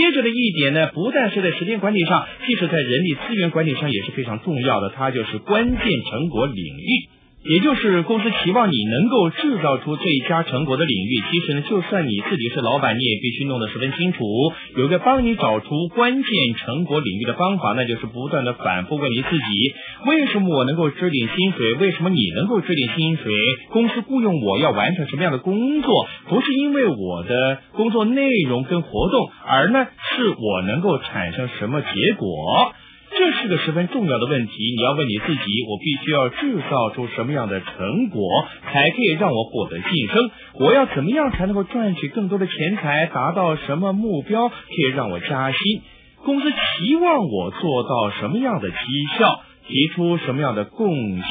接着的一点呢，不但是在时间管理上，即使在人力资源管理上也是非常重要的，它就是关键成果领域。也就是公司期望你能够制造出最佳成果的领域。其实呢，就算你自己是老板，你也必须弄得十分清楚，有个帮你找出关键成果领域的方法，那就是不断的反复问你自己：为什么我能够支领薪水？为什么你能够支领薪水？公司雇佣我要完成什么样的工作？不是因为我的工作内容跟活动，而呢是我能够产生什么结果？这是个十分重要的问题，你要问你自己：我必须要制造出什么样的成果，才可以让我获得晋升？我要怎么样才能够赚取更多的钱财？达到什么目标可以让我加薪？公司期望我做到什么样的绩效？提出什么样的贡献？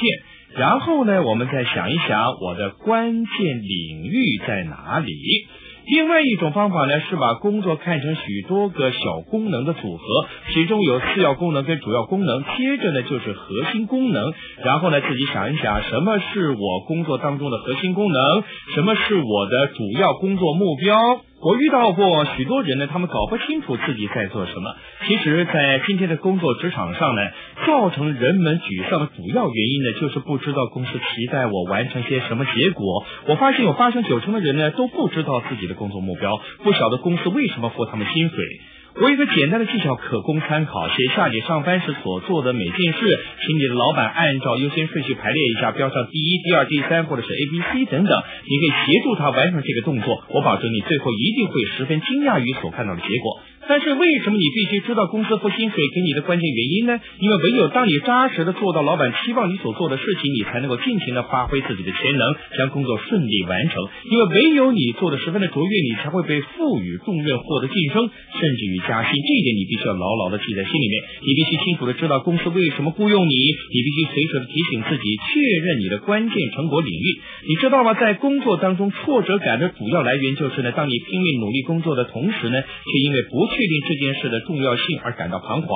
然后呢，我们再想一想，我的关键领域在哪里？另外一种方法呢，是把工作看成许多个小功能的组合，其中有次要功能跟主要功能，接着呢就是核心功能，然后呢自己想一想，什么是我工作当中的核心功能，什么是我的主要工作目标。我遇到过许多人呢，他们搞不清楚自己在做什么。其实，在今天的工作职场上呢，造成人们沮丧的主要原因呢，就是不知道公司期待我完成些什么结果。我发现有八成九成的人呢，都不知道自己的工作目标，不晓得公司为什么付他们薪水。我有一个简单的技巧可供参考：写下你上班时所做的每件事，请你的老板按照优先顺序排列一下，标上第一、第二、第三，或者是 A、B、C 等等。你可以协助他完成这个动作。我保证你最后一定会十分惊讶于所看到的结果。但是为什么你必须知道公司付薪水给你的关键原因呢？因为唯有当你扎实的做到老板期望你所做的事情，你才能够尽情的发挥自己的潜能，将工作顺利完成。因为唯有你做的十分的卓越，你才会被赋予重任，获得晋升，甚至于加薪。这一点你必须要牢牢的记在心里面。你必须清楚的知道公司为什么雇佣你，你必须随时的提醒自己，确认你的关键成果领域。你知道吗？在工作当中，挫折感的主要来源就是呢，当你拼命努力工作的同时呢，却因为不去。确定这件事的重要性而感到彷徨，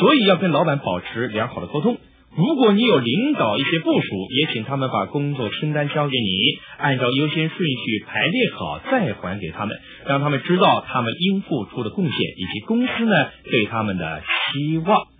所以要跟老板保持良好的沟通。如果你有领导一些部署，也请他们把工作清单交给你，按照优先顺序排列好，再还给他们，让他们知道他们应付出的贡献以及公司呢对他们的希望。